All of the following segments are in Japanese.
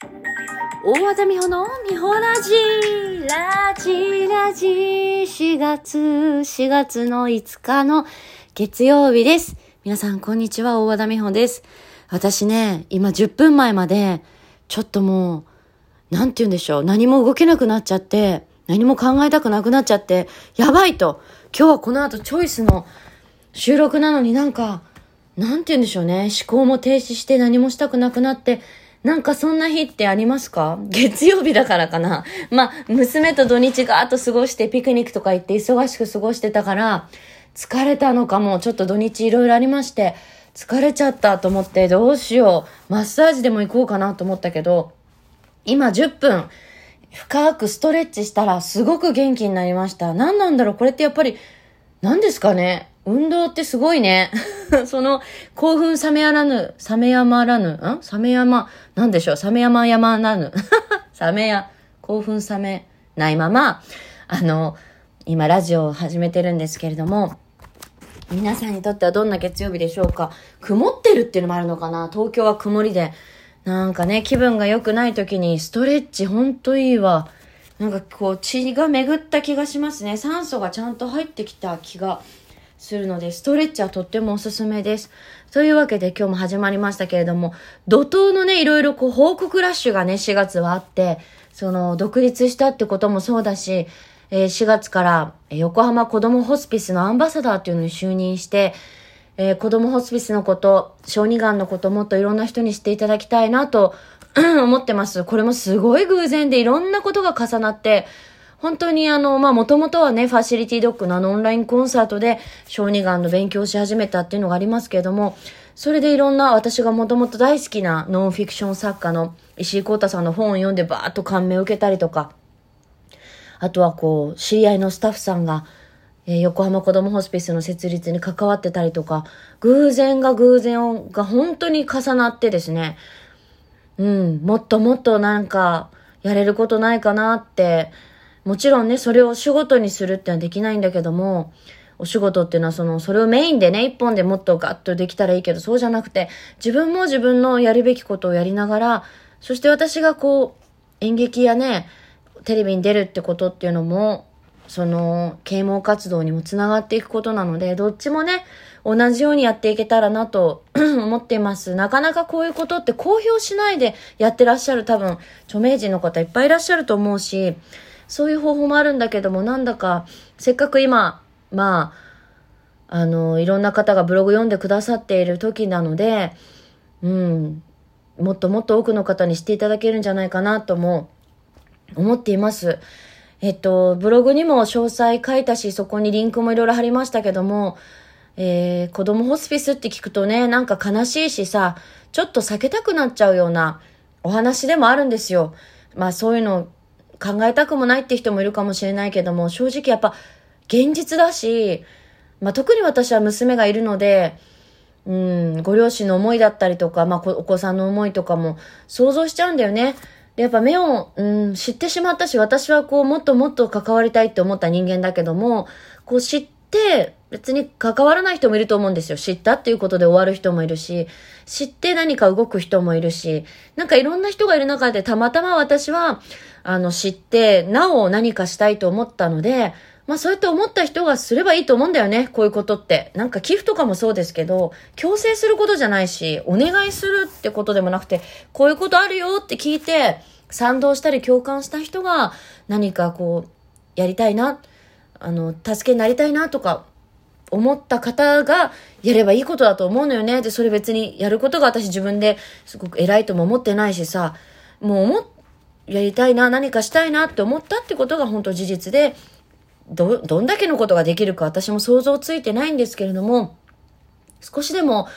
大和田美穂の美穂ラジラジラジ4月、4月の5日の月曜日です。皆さん、こんにちは。大和田美穂です。私ね、今10分前まで、ちょっともう、なんて言うんでしょう。何も動けなくなっちゃって、何も考えたくなくなっちゃって、やばいと。今日はこの後チョイスの収録なのになんか、なんて言うんでしょうね。思考も停止して何もしたくなくなって、なんかそんな日ってありますか？月曜日だからかな。まあ、娘と土日ガーッと過ごしてピクニックとか行って忙しく過ごしてたから、疲れたのかも。ちょっと土日いろいろありまして、疲れちゃったと思ってどうしよう。マッサージでも行こうかなと思ったけど、今10分、深くストレッチしたらすごく元気になりました。何なんだろう？これってやっぱり、何ですかね？運動ってすごいね。その、興奮冷めやらぬ、冷めやまらぬ、ん？冷めやま、なんでしょう？冷めやまやまなぬ。冷めや、興奮冷めないまま、あの、今ラジオを始めてるんですけれども、皆さんにとってはどんな月曜日でしょうか？曇ってるっていうのもあるのかな？東京は曇りで。なんかね、気分が良くない時にストレッチほんといいわ。なんかこう血が巡った気がしますね。酸素がちゃんと入ってきた気がするので、ストレッチはとってもおすすめです。というわけで今日も始まりましたけれども、怒涛のね、いろいろこう報告ラッシュがね、4月はあって、その、独立したってこともそうだし、えー、4月から横浜子供ホスピスのアンバサダーっていうのに就任して、えー、子供ホスピスのこと、小児がんのこともっといろんな人に知っていただきたいなと思ってます。これもすごい偶然でいろんなことが重なって、本当にあの、まあ、もともとはね、ファシリティドッグのあのオンラインコンサートで小児がんの勉強し始めたっていうのがありますけれども、それでいろんな私がもともと大好きなノンフィクション作家の石井幸太さんの本を読んでバーッと感銘を受けたりとか、あとはこう、知り合いのスタッフさんが、え、横浜子供ホスピスの設立に関わってたりとか、偶然が偶然が本当に重なってですね、うん、もっともっとなんか、やれることないかなって、もちろんね、それを仕事にするってのはできないんだけども、お仕事っていうのはその、それをメインでね、一本でもっとガッとできたらいいけど、そうじゃなくて、自分も自分のやるべきことをやりながら、そして私がこう、演劇やね、テレビに出るってことっていうのも、その、啓蒙活動にもつながっていくことなので、どっちもね、同じようにやっていけたらなと 思っています。なかなかこういうことって公表しないでやってらっしゃる多分、著名人の方いっぱいいらっしゃると思うし、そういう方法もあるんだけども、なんだか、せっかく今、まあ、あの、いろんな方がブログ読んでくださっている時なので、うん、もっともっと多くの方に知っていただけるんじゃないかなとも思っています。えっと、ブログにも詳細書いたし、そこにリンクもいろいろ貼りましたけども、えー、子供ホスピスって聞くとね、なんか悲しいしさ、ちょっと避けたくなっちゃうようなお話でもあるんですよ。まあそういうの考えたくもないって人もいるかもしれないけども、正直やっぱ現実だし、まあ、特に私は娘がいるので、うん、ご両親の思いだったりとか、まあ、お子さんの思いとかも想像しちゃうんだよね。で、やっぱ目を、うん、知ってしまったし、私はこう、もっともっと関わりたいって思った人間だけども、こう知って、別に関わらない人もいると思うんですよ。知ったっていうことで終わる人もいるし、知って何か動く人もいるし、なんかいろんな人がいる中でたまたま私は、あの、知って、なお何かしたいと思ったので、まあそうやって思った人がすればいいと思うんだよね、こういうことって。なんか寄付とかもそうですけど、強制することじゃないし、お願いするってことでもなくて、こういうことあるよって聞いて、賛同したり共感した人が何かこう、やりたいな、あの、助けになりたいなとか、思った方がやればいいことだと思うのよね。で、それ別にやることが私自分ですごく偉いとも思ってないしさ、もう思やりたいな、何かしたいなって思ったってことが本当事実で、ど、どんだけのことができるか私も想像ついてないんですけれども、少しでも、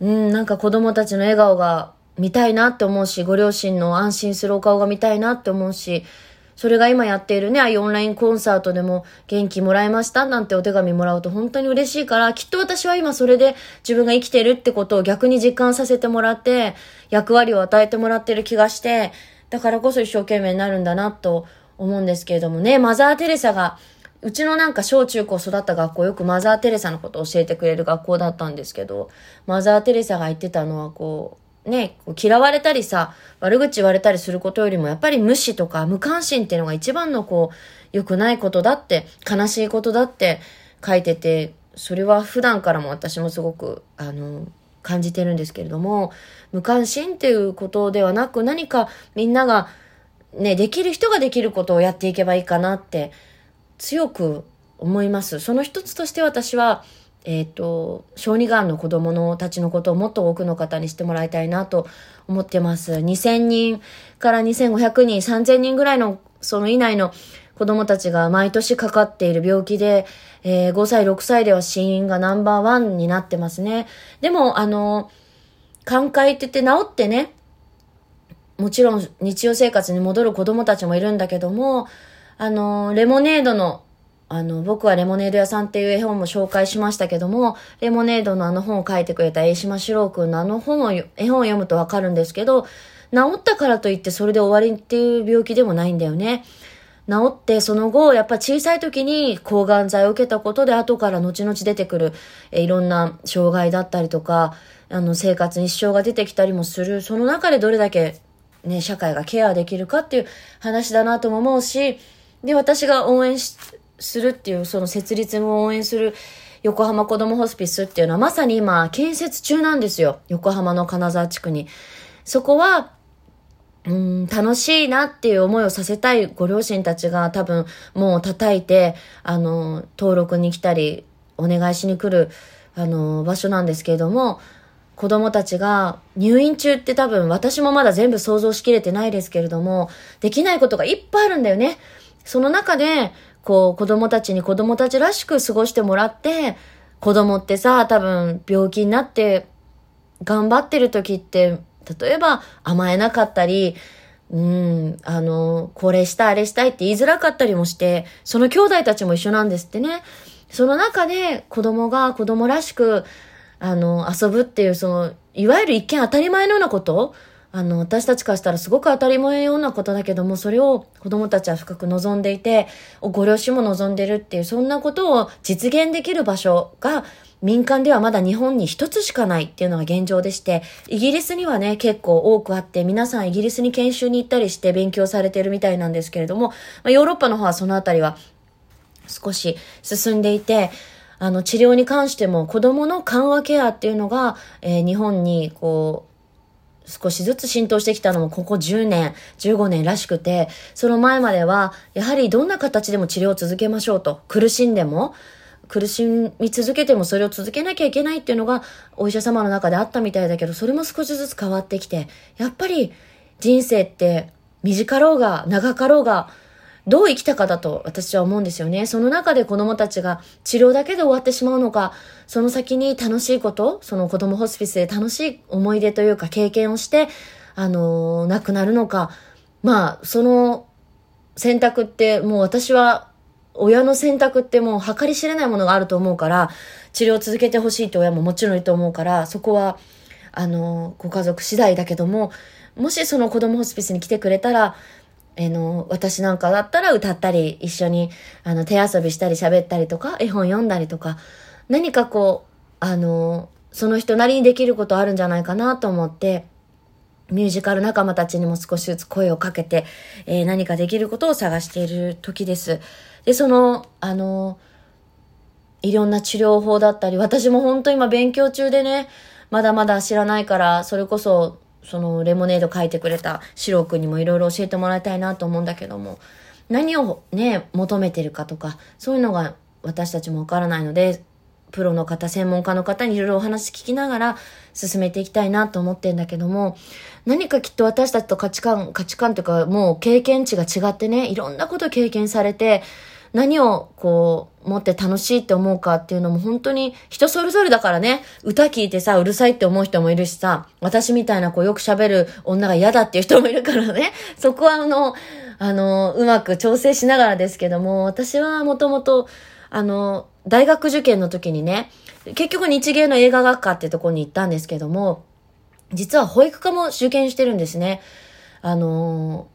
うん、なんか子供たちの笑顔が見たいなって思うし、ご両親の安心するお顔が見たいなって思うし、それが今やっているね、ああいうオンラインコンサートでも元気もらいましたなんてお手紙もらうと本当に嬉しいから、きっと私は今それで自分が生きてるってことを逆に実感させてもらって、役割を与えてもらってる気がして、だからこそ一生懸命になるんだなと思うんですけれどもね、マザー・テレサが、うちのなんか小中高育った学校よくマザー・テレサのことを教えてくれる学校だったんですけど、マザー・テレサが言ってたのはこうね、嫌われたりさ、悪口言われたりすることよりも、やっぱり無視とか無関心っていうのが一番のこう、良くないことだって、悲しいことだって書いてて、それは普段からも私もすごく、あの、感じてるんですけれども、無関心っていうことではなく、何かみんなが、ね、できる人ができることをやっていけばいいかなって、強く思います。その一つとして私は、えっ、ー、と、小児がんの子供のたちのことをもっと多くの方にしてもらいたいなと思ってます。2000人から2500人、3000人ぐらいのその以内の子供たちが毎年かかっている病気で、えー、5歳、6歳では死因がナンバーワンになってますね。でも、あの、寛解って言って治ってね、もちろん日常生活に戻る子供たちもいるんだけども、あの、レモネードのあの、僕はレモネード屋さんっていう絵本も紹介しましたけども、レモネードのあの本を書いてくれた江島四郎くんのあの本を、絵本を読むとわかるんですけど、治ったからといってそれで終わりっていう病気でもないんだよね。治ってその後、やっぱ小さい時に抗がん剤を受けたことで後から後々出てくる、えいろんな障害だったりとか、あの生活に支障が出てきたりもする。その中でどれだけね、社会がケアできるかっていう話だなとも思うし、で、私が応援し、するっていう、その設立を応援する横浜子どもホスピスっていうのはまさに今建設中なんですよ。横浜の金沢地区に。そこは、うん、楽しいなっていう思いをさせたいご両親たちが多分もう叩いて、あの、登録に来たり、お願いしに来る、あの、場所なんですけれども、子供たちが入院中って多分私もまだ全部想像しきれてないですけれども、できないことがいっぱいあるんだよね。その中で、こう、子供たちに子供たちらしく過ごしてもらって、子供ってさ、多分病気になって頑張ってる時って、例えば甘えなかったり、うん、あの、これしたあれしたいって言いづらかったりもして、その兄弟たちも一緒なんですってね。その中で子供が子供らしく、あの、遊ぶっていう、その、いわゆる一見当たり前のようなことあの、私たちからしたらすごく当たり前のようなことだけども、それを子供たちは深く望んでいて、ご両親も望んでるっていう、そんなことを実現できる場所が、民間ではまだ日本に一つしかないっていうのが現状でして、イギリスにはね、結構多くあって、皆さんイギリスに研修に行ったりして勉強されてるみたいなんですけれども、まあ、ヨーロッパの方はそのあたりは少し進んでいて、あの、治療に関しても子供の緩和ケアっていうのが、えー、日本にこう、少しずつ浸透してきたのもここ10年、15年らしくて、その前までは、やはりどんな形でも治療を続けましょうと。苦しんでも、苦しみ続けてもそれを続けなきゃいけないっていうのがお医者様の中であったみたいだけど、それも少しずつ変わってきて、やっぱり人生って短ろうが長かろうが、どう生きたかだと私は思うんですよね。その中で子供たちが治療だけで終わってしまうのか、その先に楽しいこと、その子供ホスピスで楽しい思い出というか経験をして、あのー、亡くなるのか。まあ、その選択ってもう私は親の選択ってもう計り知れないものがあると思うから、治療を続けてほしいって親ももちろんいると思うから、そこは、あの、ご家族次第だけども、もしその子供ホスピスに来てくれたら、えの、私なんかだったら歌ったり、一緒に、あの、手遊びしたり喋ったりとか、絵本読んだりとか、何かこう、あの、その人なりにできることあるんじゃないかなと思って、ミュージカル仲間たちにも少しずつ声をかけて、えー、何かできることを探している時です。で、その、あの、いろんな治療法だったり、私も本当今勉強中でね、まだまだ知らないから、それこそそのレモネード書いてくれたシロ君にもいろいろ教えてもらいたいなと思うんだけども、何をね、求めてるかとか、そういうのが私たちもわからないので、プロの方、専門家の方にいろいろお話聞きながら進めていきたいなと思ってんだけども、何かきっと私たちと価値観、価値観というかもう経験値が違ってね、いろんなこと経験されて、何をこう、持って楽しいって思うかっていうのも本当に人それぞれだからね、歌聞いてさ、うるさいって思う人もいるしさ、私みたいなこうよく喋る女が嫌だっていう人もいるからね、そこはあの、あの、うまく調整しながらですけども、私はもともと、あの、大学受験の時にね、結局日芸の映画学科ってとこに行ったんですけども、実は保育科も受験してるんですね。あの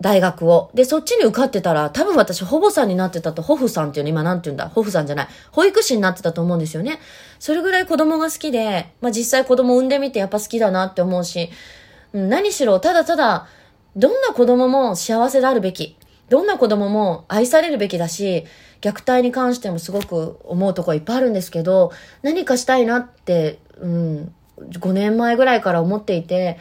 大学を。で、そっちに受かってたら、多分私、保母さんになってたと、保父さんっていうの、今なんて言うんだ？保父さんじゃない。保育士になってたと思うんですよね。それぐらい子供が好きで、まあ実際子供産んでみてやっぱ好きだなって思うし、何しろ、ただただ、どんな子供も幸せであるべき。どんな子供も愛されるべきだし、虐待に関してもすごく思うとこいっぱいあるんですけど、何かしたいなって、うん、5年前ぐらいから思っていて、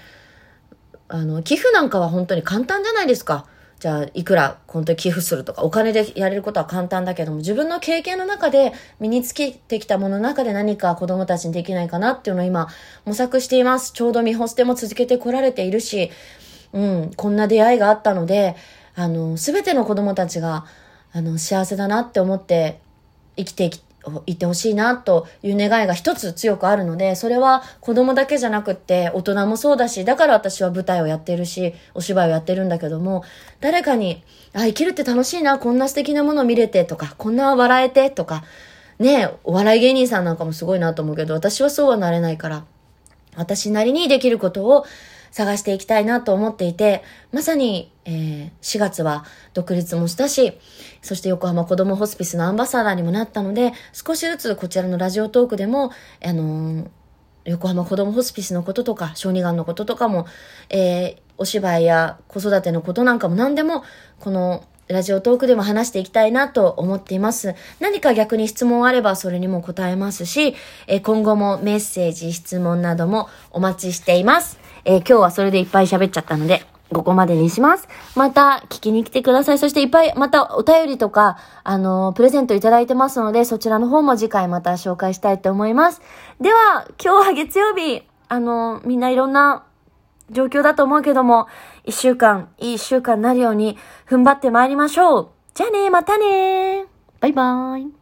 あの、寄付なんかは本当に簡単じゃないですか。じゃあ、いくら本当に寄付するとか、お金でやれることは簡単だけども、自分の経験の中で身につけてきたものの中で何か子供たちにできないかなっていうのを今、模索しています。ちょうど見ホステも続けてこられているし、うん、こんな出会いがあったので、あの、すべての子供たちが、あの、幸せだなって思って生きていきいてほしいなという願いが一つ強くあるので、それは子供だけじゃなくって大人もそうだし、だから私は舞台をやってるし、お芝居をやってるんだけども、誰かに、あ、生きるって楽しいな、こんな素敵なもの見れてとか、こんな笑えてとか、ねお笑い芸人さんなんかもすごいなと思うけど、私はそうはなれないから、私なりにできることを探していきたいなと思っていて、まさに、えー、4月は独立もしたし、そして横浜子どもホスピスのアンバサダーにもなったので、少しずつこちらのラジオトークでも、あのー、横浜子どもホスピスのこととか、小児がんのこととかも、えー、お芝居や子育てのことなんかも何でも、このラジオトークでも話していきたいなと思っています。何か逆に質問あればそれにも答えますし、え今後もメッセージ、質問などもお待ちしています。えー、今日はそれでいっぱい喋っちゃったので、ここまでにします。また聞きに来てください。そしていっぱいまたお便りとか、あのー、プレゼントいただいてますので、そちらの方も次回また紹介したいと思います。では、今日は月曜日、あのー、みんないろんな状況だと思うけども、一週間、いい一週間になるように踏ん張って参りましょう。じゃあね、またねバイバーイ。